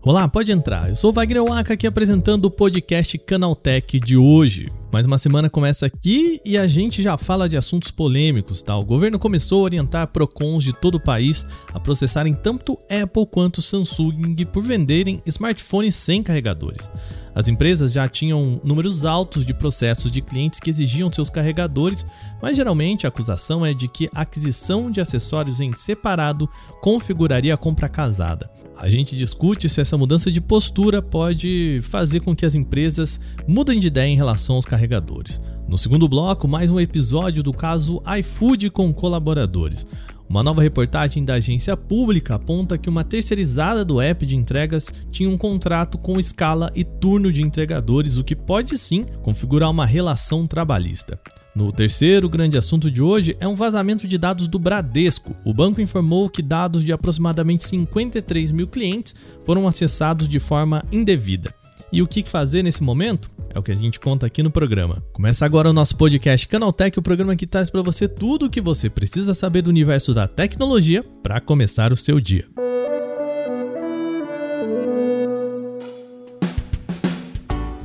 Olá, pode entrar. Eu sou Wagner Waka aqui apresentando o podcast Canaltech de hoje. Mais uma semana começa aqui e a gente já fala de assuntos polêmicos, tá? O governo começou a orientar Procons de todo o país a processarem tanto Apple quanto Samsung por venderem smartphones sem carregadores. As empresas já tinham números altos de processos de clientes que exigiam seus carregadores, mas geralmente a acusação é de que a aquisição de acessórios em separado configuraria a compra casada. A gente discute se essa mudança de postura pode fazer com que as empresas mudem de ideia em relação aos carregadores. No segundo bloco, mais um episódio do caso iFood com colaboradores. Uma nova reportagem da agência pública aponta que uma terceirizada do app de entregas tinha um contrato com escala e turno de entregadores, o que pode sim configurar uma relação trabalhista. No terceiro grande assunto de hoje é um vazamento de dados do Bradesco. O banco informou que dados de aproximadamente 53 mil clientes foram acessados de forma indevida. E o que fazer nesse momento? É o que a gente conta aqui no programa. Começa agora o nosso podcast Canaltech, o programa que traz para você tudo o que você precisa saber do universo da tecnologia para começar o seu dia.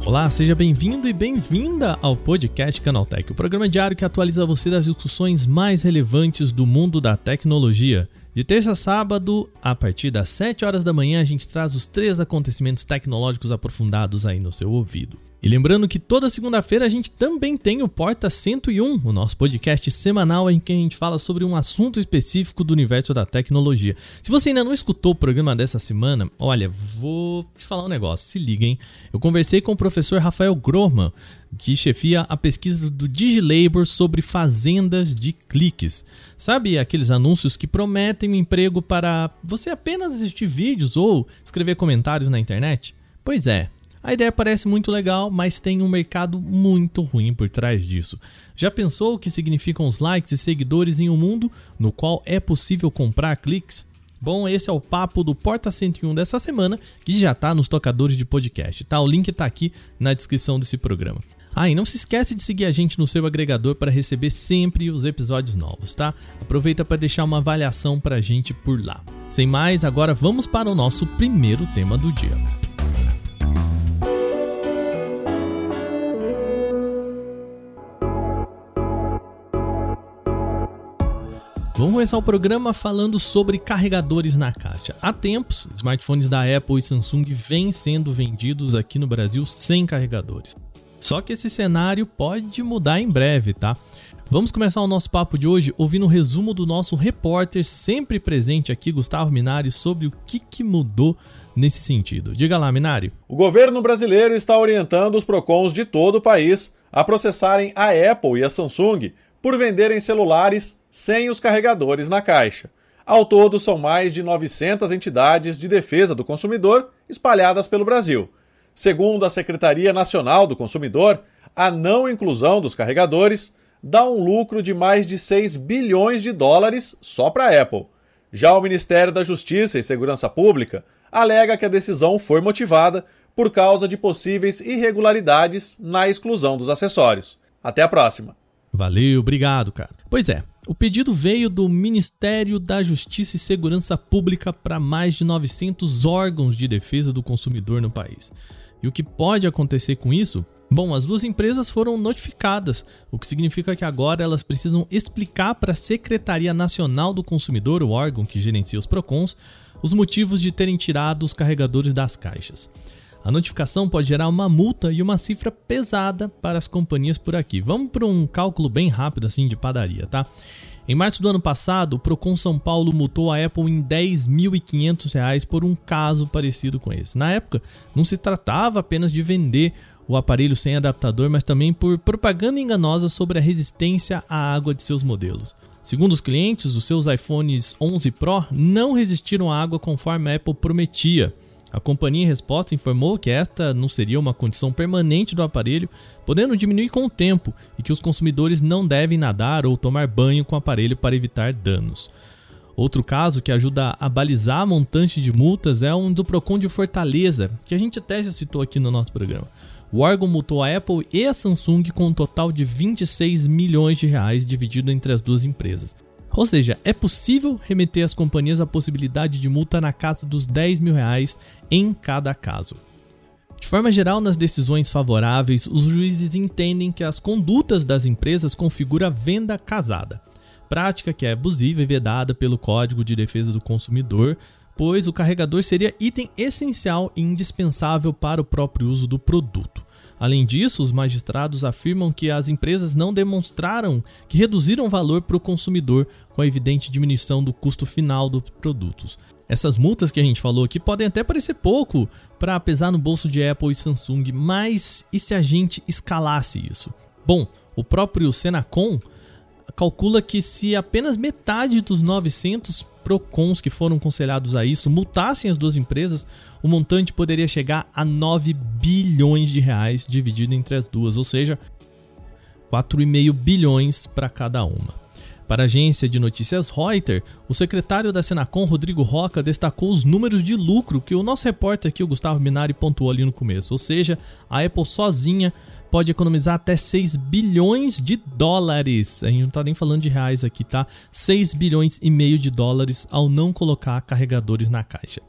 Olá, seja bem-vindo e bem-vinda ao podcast Canaltech, o programa diário que atualiza você das discussões mais relevantes do mundo da tecnologia. De terça a sábado, a partir das 7 horas da manhã, a gente traz os três acontecimentos tecnológicos aprofundados aí no seu ouvido. E lembrando que toda segunda-feira a gente também tem o Porta 101, o nosso podcast semanal em que a gente fala sobre um assunto específico do universo da tecnologia. Se você ainda não escutou o programa dessa semana, olha, vou te falar um negócio, se liguem. Eu conversei com o professor Rafael Grohmann, que chefia a pesquisa do DigiLabor sobre fazendas de cliques. Sabe aqueles anúncios que prometem um emprego para você apenas assistir vídeos ou escrever comentários na internet? Pois é, a ideia parece muito legal, mas tem um mercado muito ruim por trás disso. Já pensou o que significam os likes e seguidores em um mundo no qual é possível comprar cliques? Bom, esse é o papo do Porta 101 dessa semana, que já está nos tocadores de podcast, tá? O link está aqui na descrição desse programa. Ah, e não se esquece de seguir a gente no seu agregador para receber sempre os episódios novos, tá? Aproveita para deixar uma avaliação para a gente por lá. Sem mais, agora vamos para o nosso primeiro tema do dia. Vamos começar o programa falando sobre carregadores na caixa. Há tempos, smartphones da Apple e Samsung vêm sendo vendidos aqui no Brasil sem carregadores. Só que esse cenário pode mudar em breve, tá? Vamos começar o nosso papo de hoje ouvindo um resumo do nosso repórter sempre presente aqui, Gustavo Minari, sobre o que, que mudou nesse sentido. Diga lá, Minari. O governo brasileiro está orientando os PROCONs de todo o país a processarem a Apple e a Samsung por venderem celulares sem os carregadores na caixa. Ao todo, são mais de 900 entidades de defesa do consumidor espalhadas pelo Brasil. Segundo a Secretaria Nacional do Consumidor, a não inclusão dos carregadores dá um lucro de mais de 6 bilhões de dólares só para a Apple. Já o Ministério da Justiça e Segurança Pública alega que a decisão foi motivada por causa de possíveis irregularidades na exclusão dos acessórios. Até a próxima! Valeu, obrigado, cara. Pois é, o pedido veio do Ministério da Justiça e Segurança Pública para mais de 900 órgãos de defesa do consumidor no país. E o que pode acontecer com isso? Bom, as duas empresas foram notificadas, o que significa que agora elas precisam explicar para a Secretaria Nacional do Consumidor, o órgão que gerencia os PROCONs, os motivos de terem tirado os carregadores das caixas. A notificação pode gerar uma multa e uma cifra pesada para as companhias por aqui. Vamos para um cálculo bem rápido assim de padaria, tá? Em março do ano passado, o Procon São Paulo multou a Apple em R$ 10.500 por um caso parecido com esse. Na época, não se tratava apenas de vender o aparelho sem adaptador, mas também por propaganda enganosa sobre a resistência à água de seus modelos. Segundo os clientes, os seus iPhones 11 Pro não resistiram à água conforme a Apple prometia. A companhia em resposta informou que esta não seria uma condição permanente do aparelho, podendo diminuir com o tempo e que os consumidores não devem nadar ou tomar banho com o aparelho para evitar danos. Outro caso que ajuda a balizar a montante de multas é um do Procon de Fortaleza, que a gente até já citou aqui no nosso programa. O órgão multou a Apple e a Samsung com um total de 26 milhões de reais dividido entre as duas empresas. Ou seja, é possível remeter às companhias a possibilidade de multa na casa dos 10 mil reais em cada caso. De forma geral, nas decisões favoráveis, os juízes entendem que as condutas das empresas configuram venda casada, prática que é abusiva e vedada pelo Código de Defesa do Consumidor, pois o carregador seria item essencial e indispensável para o próprio uso do produto. Além disso, os magistrados afirmam que as empresas não demonstraram que reduziram valor para o consumidor com a evidente diminuição do custo final dos produtos. Essas multas que a gente falou aqui podem até parecer pouco para pesar no bolso de Apple e Samsung, mas e se a gente escalasse isso? Bom, o próprio Senacom calcula que se apenas metade dos 900 Procons que foram conselhados a isso multassem as duas empresas, o montante poderia chegar a 9 bilhões de reais dividido entre as duas, ou seja, 4,5 bilhões para cada uma. Para a agência de notícias Reuters, o secretário da Senacom, Rodrigo Roca, destacou os números de lucro que o nosso repórter aqui, o Gustavo Minari, pontuou ali no começo. Ou seja, a Apple sozinha pode economizar até 6 bilhões de dólares. A gente não está nem falando de reais aqui, tá? 6 bilhões e meio de dólares ao não colocar carregadores na caixa.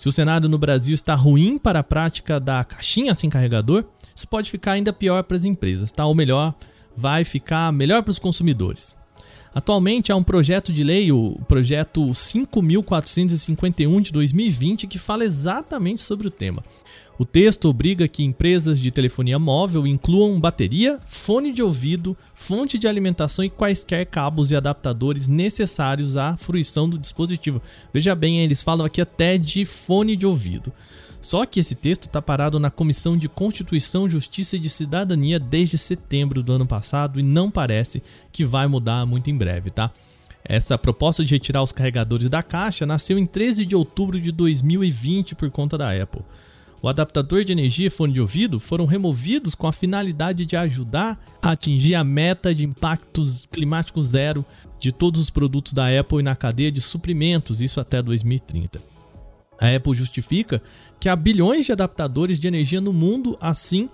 Se o cenário no Brasil está ruim para a prática da caixinha sem carregador, isso pode ficar ainda pior para as empresas, tá? Ou melhor, vai ficar melhor para os consumidores. Atualmente há um projeto de lei, o projeto 5451 de 2020, que fala exatamente sobre o tema. O texto obriga que empresas de telefonia móvel incluam bateria, fone de ouvido, fonte de alimentação e quaisquer cabos e adaptadores necessários à fruição do dispositivo. Veja bem, eles falam aqui até de fone de ouvido. Só que esse texto está parado na Comissão de Constituição, Justiça e de Cidadania desde setembro do ano passado e não parece que vai mudar muito em breve, tá? Essa proposta de retirar os carregadores da caixa nasceu em 13 de outubro de 2020 por conta da Apple. O adaptador de energia e fone de ouvido foram removidos com a finalidade de ajudar a atingir a meta de impactos climáticos zero de todos os produtos da Apple na cadeia de suprimentos, isso até 2030. A Apple justifica que há bilhões de adaptadores de energia no mundo, assim,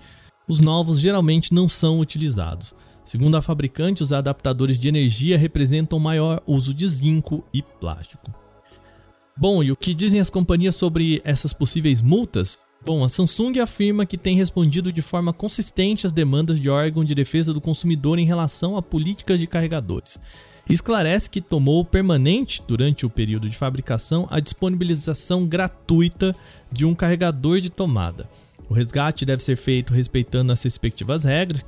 os novos geralmente não são utilizados. Segundo a fabricante, os adaptadores de energia representam maior uso de zinco e plástico. Bom, e o que dizem as companhias sobre essas possíveis multas? Bom, a Samsung afirma que tem respondido de forma consistente às demandas de órgão de defesa do consumidor em relação a políticas de carregadores. Esclarece que tomou permanente, durante o período de fabricação, a disponibilização gratuita de um carregador de tomada. O resgate deve ser feito respeitando as respectivas regras,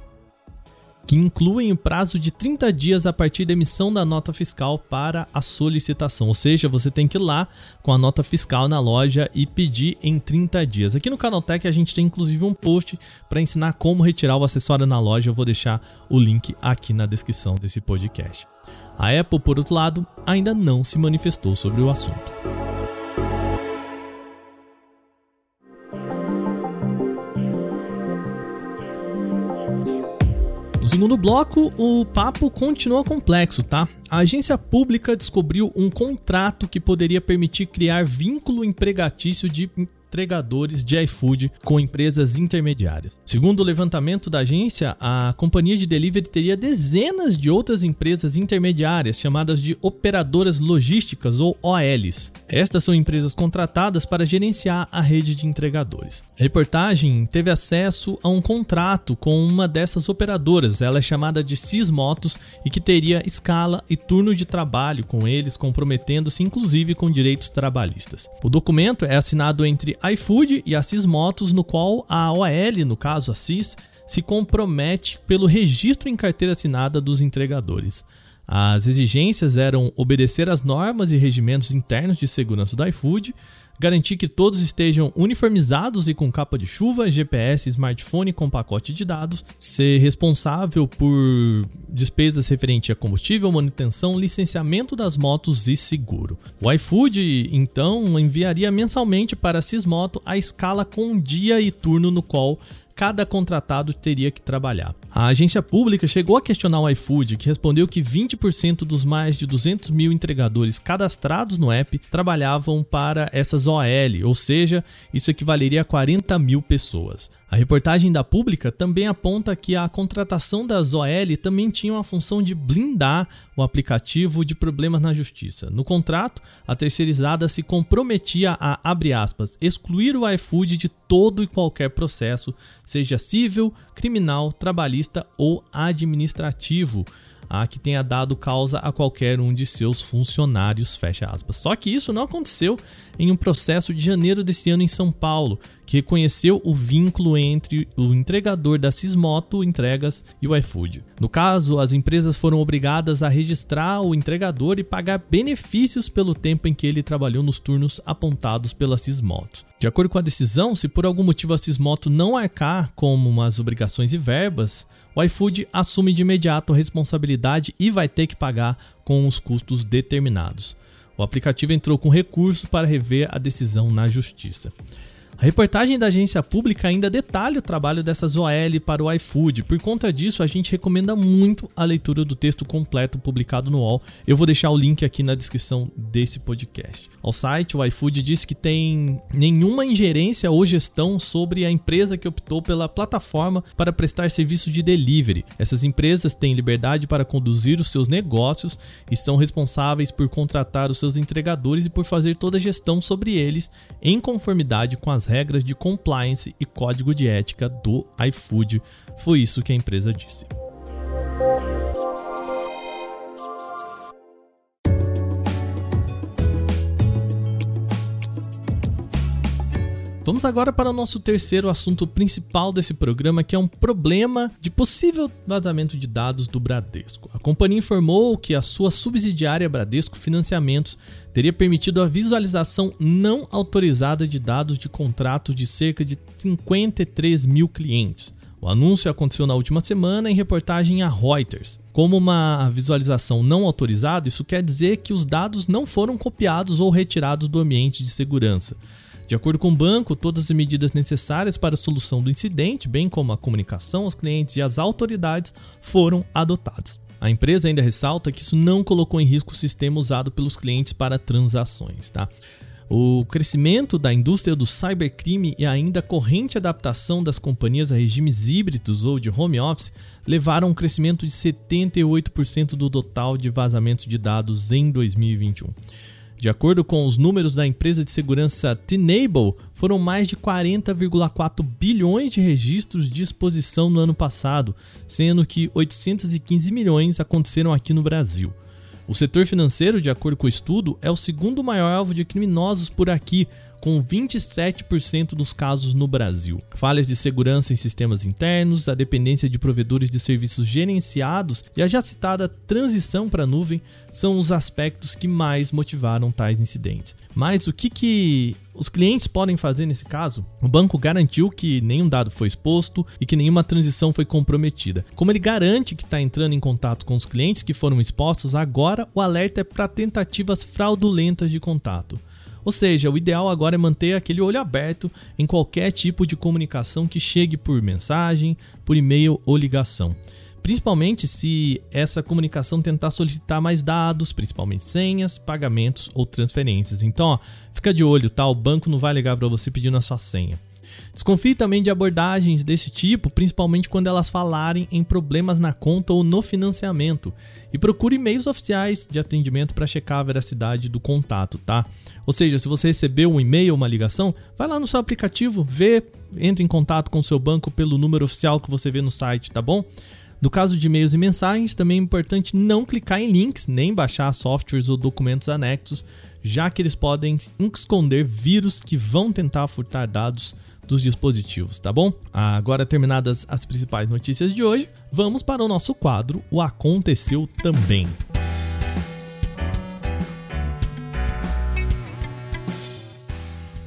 que incluem o prazo de 30 dias a partir da emissão da nota fiscal para a solicitação. Ou seja, você tem que ir lá com a nota fiscal na loja e pedir em 30 dias. Aqui no Canaltech a gente tem inclusive um post para ensinar como retirar o acessório na loja. Eu vou deixar o link aqui na descrição desse podcast. A Apple, por outro lado, ainda não se manifestou sobre o assunto. Segundo bloco, o papo continua complexo, tá? A agência pública descobriu um contrato que poderia permitir criar vínculo empregatício de entregadores de iFood com empresas intermediárias. Segundo o levantamento da agência, a companhia de delivery teria dezenas de outras empresas intermediárias chamadas de operadoras logísticas ou OLs. Estas são empresas contratadas para gerenciar a rede de entregadores. A reportagem teve acesso a um contrato com uma dessas operadoras, ela é chamada de Cismotos e que teria escala e turno de trabalho com eles, comprometendo-se inclusive com direitos trabalhistas. O documento é assinado entre iFood e a Motos, no qual a OL, no caso a CIS, se compromete pelo registro em carteira assinada dos entregadores. As exigências eram obedecer às normas e regimentos internos de segurança do iFood, garantir que todos estejam uniformizados e com capa de chuva, GPS, smartphone com pacote de dados, ser responsável por despesas referentes a combustível, manutenção, licenciamento das motos e seguro. O iFood então enviaria mensalmente para a Sismoto a escala com dia e turno no qual cada contratado teria que trabalhar. A agência pública chegou a questionar o iFood, que respondeu que 20% dos mais de 200 mil entregadores cadastrados no app trabalhavam para essas OL, ou seja, isso equivaleria a 40 mil pessoas. A reportagem da Pública também aponta que a contratação da OL também tinha uma função de blindar o aplicativo de problemas na justiça. No contrato, a terceirizada se comprometia a, aspas, excluir o iFood de todo e qualquer processo, seja civil, criminal, trabalhista ou administrativo a que tenha dado causa a qualquer um de seus funcionários, fecha aspas. Só que isso não aconteceu em um processo de janeiro desse ano em São Paulo, que reconheceu o vínculo entre o entregador da Sismoto Entregas e o iFood. No caso, as empresas foram obrigadas a registrar o entregador e pagar benefícios pelo tempo em que ele trabalhou nos turnos apontados pela Sismoto. De acordo com a decisão, se por algum motivo a Sismoto não arcar como umas obrigações e verbas, o iFood assume de imediato a responsabilidade e vai ter que pagar com os custos determinados. O aplicativo entrou com recurso para rever a decisão na justiça. A reportagem da agência pública ainda detalha o trabalho dessas OL para o iFood. Por conta disso, a gente recomenda muito a leitura do texto completo publicado no UOL. Eu vou deixar o link aqui na descrição desse podcast. Ao site, o iFood diz que tem nenhuma ingerência ou gestão sobre a empresa que optou pela plataforma para prestar serviço de delivery. Essas empresas têm liberdade para conduzir os seus negócios e são responsáveis por contratar os seus entregadores e por fazer toda a gestão sobre eles em conformidade com as regras de compliance e código de ética do iFood. Foi isso que a empresa disse. Vamos agora para o nosso terceiro assunto principal desse programa, que é um problema de possível vazamento de dados do Bradesco. A companhia informou que a sua subsidiária Bradesco Financiamentos teria permitido a visualização não autorizada de dados de contratos de cerca de 53 mil clientes. O anúncio aconteceu na última semana em reportagem a Reuters. Como uma visualização não autorizada, isso quer dizer que os dados não foram copiados ou retirados do ambiente de segurança. De acordo com o banco, todas as medidas necessárias para a solução do incidente, bem como a comunicação aos clientes e às autoridades, foram adotadas. A empresa ainda ressalta que isso não colocou em risco o sistema usado pelos clientes para transações. Tá? O crescimento da indústria do cybercrime e ainda a corrente adaptação das companhias a regimes híbridos ou de home office levaram a um crescimento de 78% do total de vazamentos de dados em 2021. De acordo com os números da empresa de segurança Tenable, foram mais de 40,4 bilhões de registros de exposição no ano passado, sendo que 815 milhões aconteceram aqui no Brasil. O setor financeiro, de acordo com o estudo, é o segundo maior alvo de criminosos por aqui, com 27% dos casos no Brasil. Falhas de segurança em sistemas internos, a dependência de provedores de serviços gerenciados e a já citada transição para a nuvem são os aspectos que mais motivaram tais incidentes. Mas o que, que os clientes podem fazer nesse caso? O banco garantiu que nenhum dado foi exposto e que nenhuma transição foi comprometida. Como ele garante que está entrando em contato com os clientes que foram expostos, agora o alerta é para tentativas fraudulentas de contato. Ou seja, o ideal agora é manter aquele olho aberto em qualquer tipo de comunicação que chegue por mensagem, por e-mail ou ligação. Principalmente se essa comunicação tentar solicitar mais dados, principalmente senhas, pagamentos ou transferências. Então, ó, fica de olho, tá? O banco não vai ligar para você pedindo a sua senha. Desconfie também de abordagens desse tipo, principalmente quando elas falarem em problemas na conta ou no financiamento. E procure e-mails oficiais de atendimento para checar a veracidade do contato, tá? Ou seja, se você recebeu um e-mail ou uma ligação, vai lá no seu aplicativo, vê, entre em contato com o seu banco pelo número oficial que você vê no site, tá bom? No caso de e-mails e mensagens, também é importante não clicar em links, nem baixar softwares ou documentos anexos, já que eles podem esconder vírus que vão tentar furtar dados dos dispositivos, tá bom? Agora terminadas as principais notícias de hoje, vamos para o nosso quadro O Aconteceu Também.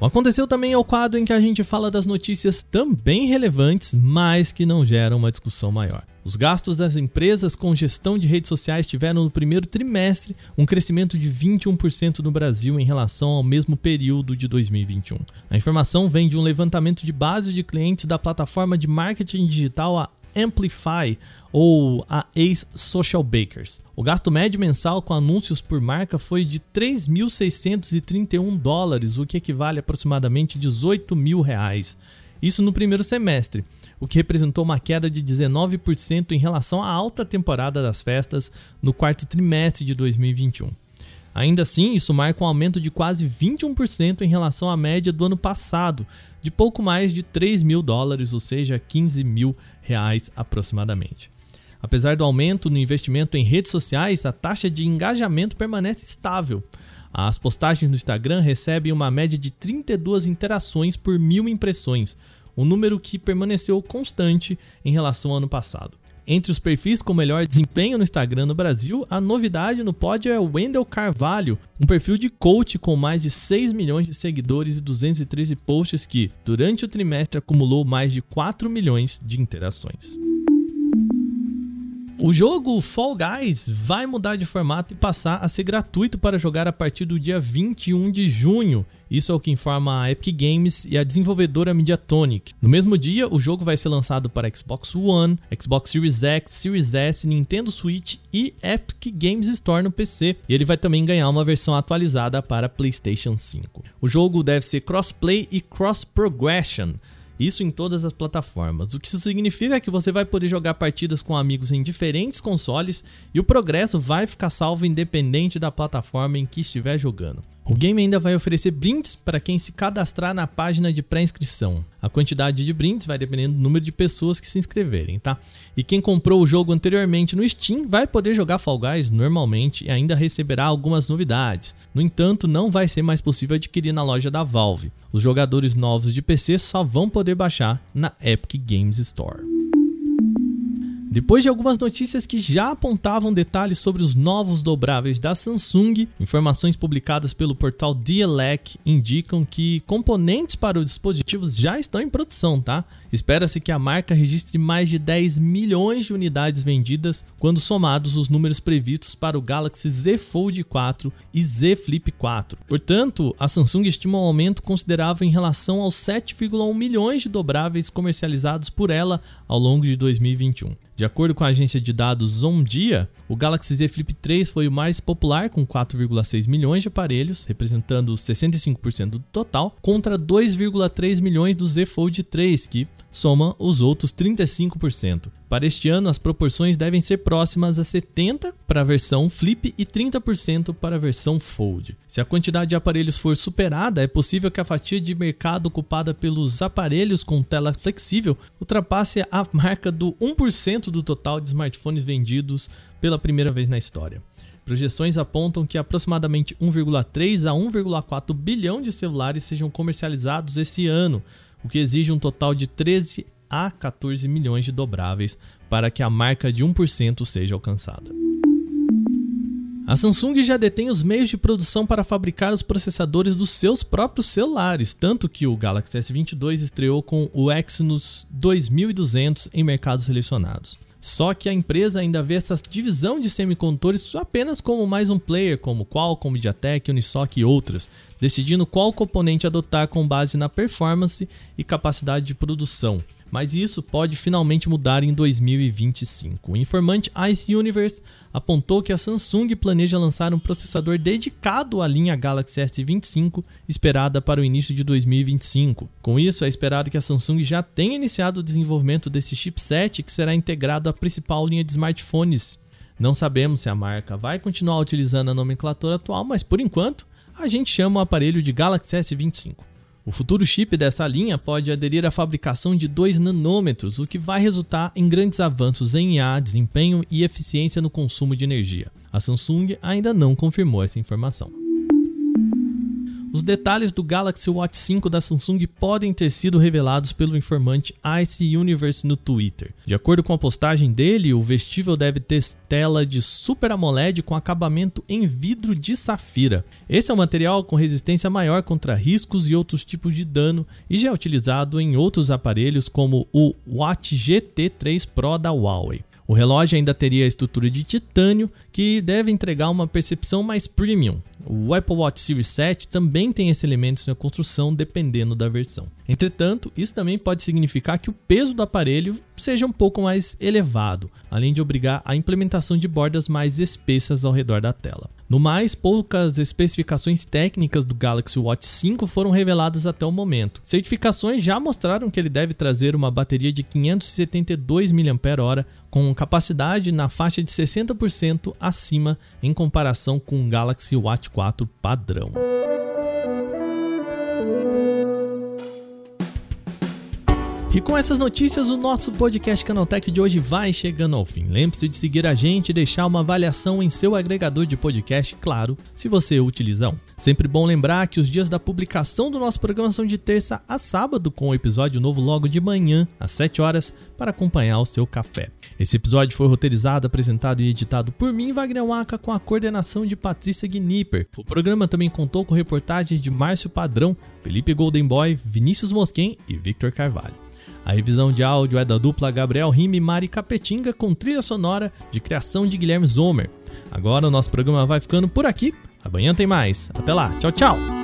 O Aconteceu também é o quadro em que a gente fala das notícias também relevantes, mas que não geram uma discussão maior. Os gastos das empresas com gestão de redes sociais tiveram no primeiro trimestre um crescimento de 21% no Brasil em relação ao mesmo período de 2021. A informação vem de um levantamento de base de clientes da plataforma de marketing digital a Amplify ou a Ace Social Bakers. O gasto médio mensal com anúncios por marca foi de 3.631 dólares, o que equivale a aproximadamente 18 mil reais. Isso no primeiro semestre, o que representou uma queda de 19% em relação à alta temporada das festas no quarto trimestre de 2021. Ainda assim, isso marca um aumento de quase 21% em relação à média do ano passado, de pouco mais de 3 mil dólares, ou seja, 15 mil reais aproximadamente. Apesar do aumento no investimento em redes sociais, a taxa de engajamento permanece estável. As postagens no Instagram recebem uma média de 32 interações por mil impressões, um número que permaneceu constante em relação ao ano passado. Entre os perfis com melhor desempenho no Instagram no Brasil, a novidade no pódio é o Wendel Carvalho, um perfil de coach com mais de 6 milhões de seguidores e 213 posts que, durante o trimestre, acumulou mais de 4 milhões de interações. O jogo Fall Guys vai mudar de formato e passar a ser gratuito para jogar a partir do dia 21 de junho. Isso é o que informa a Epic Games e a desenvolvedora Mediatonic. No mesmo dia, o jogo vai ser lançado para Xbox One, Xbox Series X, Series S, Nintendo Switch e Epic Games Store no PC. E ele vai também ganhar uma versão atualizada para PlayStation 5. O jogo deve ser crossplay e cross progression. Isso em todas as plataformas. O que isso significa é que você vai poder jogar partidas com amigos em diferentes consoles e o progresso vai ficar salvo independente da plataforma em que estiver jogando. O game ainda vai oferecer brindes para quem se cadastrar na página de pré-inscrição. A quantidade de brindes vai dependendo do número de pessoas que se inscreverem, tá? E quem comprou o jogo anteriormente no Steam vai poder jogar Fall Guys normalmente e ainda receberá algumas novidades. No entanto, não vai ser mais possível adquirir na loja da Valve. Os jogadores novos de PC só vão poder baixar na Epic Games Store. Depois de algumas notícias que já apontavam detalhes sobre os novos dobráveis da Samsung, informações publicadas pelo portal Dielec indicam que componentes para os dispositivos já estão em produção, tá? Espera-se que a marca registre mais de 10 milhões de unidades vendidas quando somados os números previstos para o Galaxy Z Fold 4 e Z Flip 4. Portanto, a Samsung estima um aumento considerável em relação aos 7,1 milhões de dobráveis comercializados por ela ao longo de 2021. De acordo com a agência de dados Omdia, o Galaxy Z Flip 3 foi o mais popular com 4,6 milhões de aparelhos, representando 65% do total, contra 2,3 milhões do Z Fold 3, que soma os outros 35%. Para este ano, as proporções devem ser próximas a 70% para a versão Flip e 30% para a versão Fold. Se a quantidade de aparelhos for superada, é possível que a fatia de mercado ocupada pelos aparelhos com tela flexível ultrapasse a marca do 1% do total de smartphones vendidos pela primeira vez na história. Projeções apontam que aproximadamente 1,3 a 1,4 bilhão de celulares sejam comercializados esse ano, o que exige um total de 13 a 14 milhões de dobráveis para que a marca de 1% seja alcançada. A Samsung já detém os meios de produção para fabricar os processadores dos seus próprios celulares, tanto que o Galaxy S22 estreou com o Exynos 2200 em mercados selecionados. Só que a empresa ainda vê essa divisão de semicondutores apenas como mais um player, como Qualcomm, MediaTek, Unisoc e outras, decidindo qual componente adotar com base na performance e capacidade de produção. Mas isso pode finalmente mudar em 2025. O informante Ice Universe apontou que a Samsung planeja lançar um processador dedicado à linha Galaxy S25, esperada para o início de 2025. Com isso, é esperado que a Samsung já tenha iniciado o desenvolvimento desse chipset que será integrado à principal linha de smartphones. Não sabemos se a marca vai continuar utilizando a nomenclatura atual, mas por enquanto a gente chama o aparelho de Galaxy S25. O futuro chip dessa linha pode aderir à fabricação de 2 nanômetros, o que vai resultar em grandes avanços em IA, desempenho e eficiência no consumo de energia. A Samsung ainda não confirmou essa informação. Os detalhes do Galaxy Watch 5 da Samsung podem ter sido revelados pelo informante Ice Universe no Twitter. De acordo com a postagem dele, o vestível deve ter tela de Super AMOLED com acabamento em vidro de safira. Esse é um material com resistência maior contra riscos e outros tipos de dano e já é utilizado em outros aparelhos como o Watch GT3 Pro da Huawei. O relógio ainda teria a estrutura de titânio, que deve entregar uma percepção mais premium. O Apple Watch Series 7 também tem esse elemento na construção, dependendo da versão. Entretanto, isso também pode significar que o peso do aparelho seja um pouco mais elevado, além de obrigar a implementação de bordas mais espessas ao redor da tela. No mais, poucas especificações técnicas do Galaxy Watch 5 foram reveladas até o momento. Certificações já mostraram que ele deve trazer uma bateria de 572 mAh com capacidade na faixa de 60% acima em comparação com o Galaxy Watch 4 padrão. E com essas notícias, o nosso podcast Canaltech de hoje vai chegando ao fim. Lembre-se de seguir a gente e deixar uma avaliação em seu agregador de podcast, claro, se você utiliza um. Sempre bom lembrar que os dias da publicação do nosso programa são de terça a sábado, com o episódio novo logo de manhã, às 7 horas, para acompanhar o seu café. Esse episódio foi roteirizado, apresentado e editado por mim, Wagner Waka, com a coordenação de Patrícia Gnipper. O programa também contou com reportagens de Márcio Padrão, Felipe Goldenboy, Vinícius Mosquen e Victor Carvalho. A revisão de áudio é da dupla Gabriel Rime e Mari Capetinga com trilha sonora de criação de Guilherme Zomer. Agora o nosso programa vai ficando por aqui. Amanhã tem mais. Até lá. Tchau, tchau.